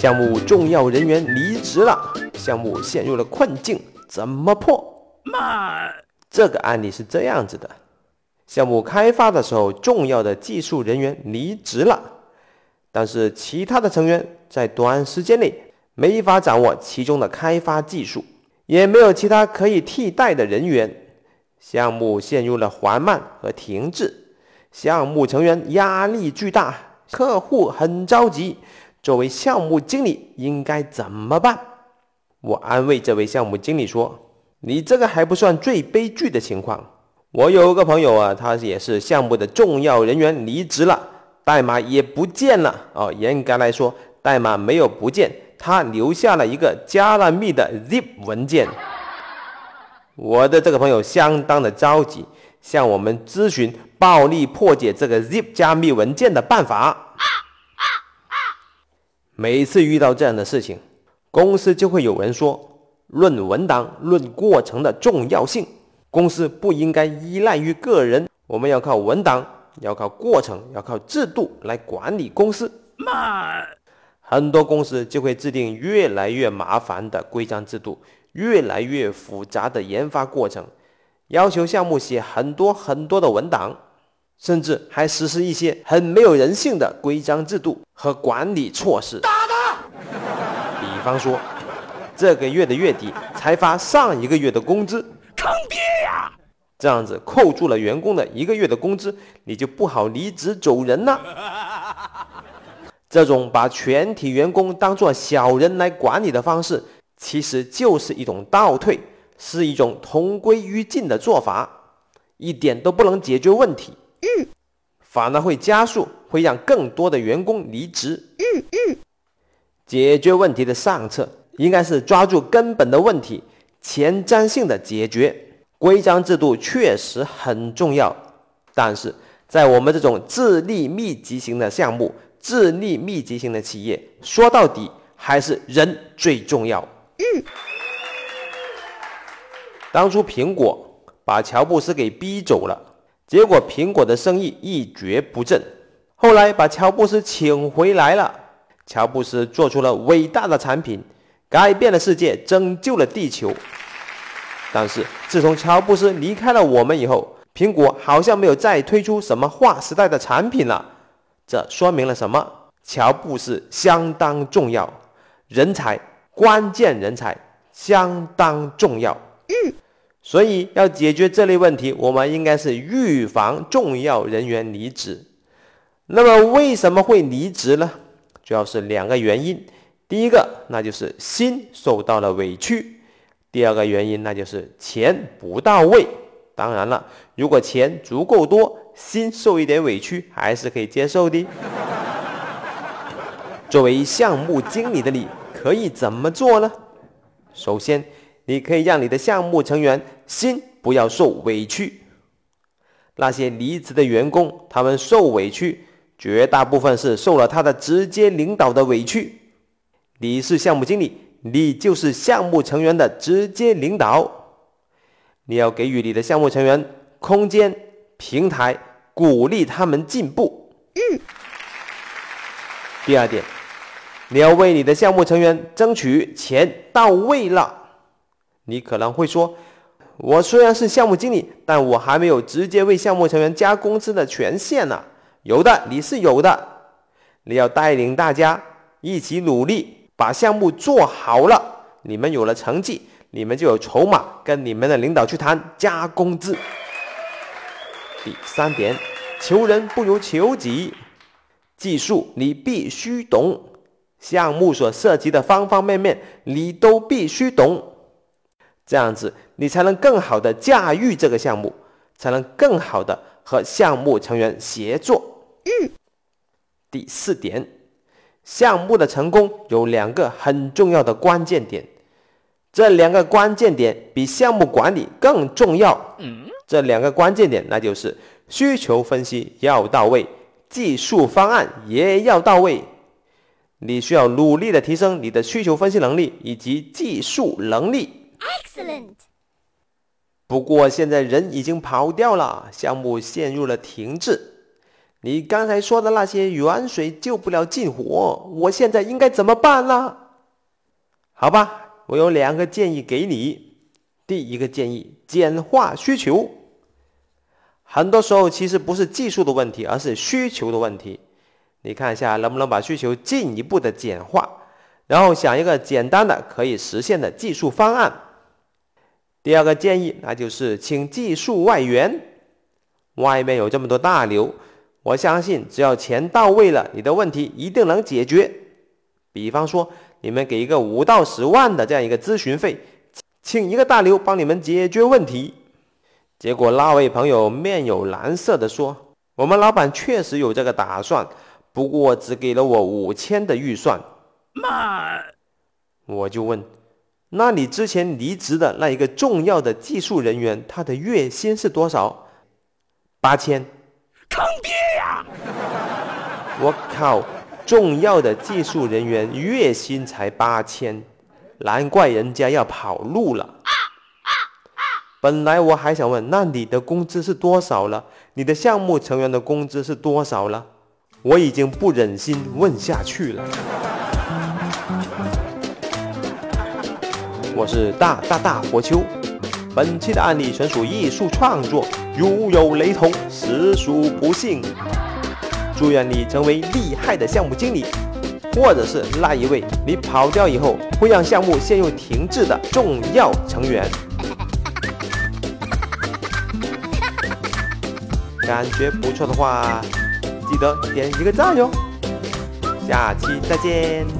项目重要人员离职了，项目陷入了困境，怎么破？妈，这个案例是这样子的：项目开发的时候，重要的技术人员离职了，但是其他的成员在短时间内没法掌握其中的开发技术，也没有其他可以替代的人员，项目陷入了缓慢和停滞，项目成员压力巨大，客户很着急。作为项目经理应该怎么办？我安慰这位项目经理说：“你这个还不算最悲剧的情况。我有个朋友啊，他也是项目的重要人员离职了，代码也不见了。哦，严格来说，代码没有不见，他留下了一个加了密的 zip 文件。我的这个朋友相当的着急，向我们咨询暴力破解这个 zip 加密文件的办法。”每次遇到这样的事情，公司就会有人说：“论文档、论过程的重要性，公司不应该依赖于个人，我们要靠文档，要靠过程，要靠制度来管理公司。”慢，很多公司就会制定越来越麻烦的规章制度，越来越复杂的研发过程，要求项目写很多很多的文档。甚至还实施一些很没有人性的规章制度和管理措施。打他！比方说，这个月的月底才发上一个月的工资，坑爹呀！这样子扣住了员工的一个月的工资，你就不好离职走人了。这种把全体员工当做小人来管理的方式，其实就是一种倒退，是一种同归于尽的做法，一点都不能解决问题。嗯，反而会加速，会让更多的员工离职。嗯嗯，解决问题的上策应该是抓住根本的问题，前瞻性的解决。规章制度确实很重要，但是在我们这种智力密集型的项目、智力密集型的企业，说到底还是人最重要。嗯，当初苹果把乔布斯给逼走了。结果苹果的生意一蹶不振，后来把乔布斯请回来了。乔布斯做出了伟大的产品，改变了世界，拯救了地球。但是自从乔布斯离开了我们以后，苹果好像没有再推出什么划时代的产品了。这说明了什么？乔布斯相当重要，人才，关键人才相当重要。嗯。所以要解决这类问题，我们应该是预防重要人员离职。那么为什么会离职呢？主要是两个原因。第一个，那就是心受到了委屈；第二个原因，那就是钱不到位。当然了，如果钱足够多，心受一点委屈还是可以接受的。作为项目经理的你，可以怎么做呢？首先。你可以让你的项目成员心不要受委屈。那些离职的员工，他们受委屈，绝大部分是受了他的直接领导的委屈。你是项目经理，你就是项目成员的直接领导。你要给予你的项目成员空间、平台，鼓励他们进步。嗯。第二点，你要为你的项目成员争取钱到位了。你可能会说，我虽然是项目经理，但我还没有直接为项目成员加工资的权限呢。有的，你是有的。你要带领大家一起努力，把项目做好了，你们有了成绩，你们就有筹码跟你们的领导去谈加工资。第三点，求人不如求己，技术你必须懂，项目所涉及的方方面面你都必须懂。这样子，你才能更好的驾驭这个项目，才能更好的和项目成员协作。嗯。第四点，项目的成功有两个很重要的关键点，这两个关键点比项目管理更重要。嗯。这两个关键点，那就是需求分析要到位，技术方案也要到位。你需要努力的提升你的需求分析能力以及技术能力。Excellent。不过现在人已经跑掉了，项目陷入了停滞。你刚才说的那些远水救不了近火，我现在应该怎么办呢？好吧，我有两个建议给你。第一个建议，简化需求。很多时候其实不是技术的问题，而是需求的问题。你看一下能不能把需求进一步的简化，然后想一个简单的可以实现的技术方案。第二个建议，那就是请技术外援。外面有这么多大牛。我相信，只要钱到位了，你的问题一定能解决。比方说，你们给一个五到十万的这样一个咨询费，请一个大牛帮你们解决问题。结果那位朋友面有难色的说：“我们老板确实有这个打算，不过只给了我五千的预算。”妈，我就问：“那你之前离职的那一个重要的技术人员，他的月薪是多少？”八千。坑爹呀！我靠，重要的技术人员月薪才八千，难怪人家要跑路了。本来我还想问，那你的工资是多少了？你的项目成员的工资是多少了？我已经不忍心问下去了。我是大大大火球。本期的案例纯属艺术创作，如有雷同，实属不幸。祝愿你成为厉害的项目经理，或者是那一位你跑掉以后会让项目陷入停滞的重要成员。感觉不错的话，记得点一个赞哟。下期再见。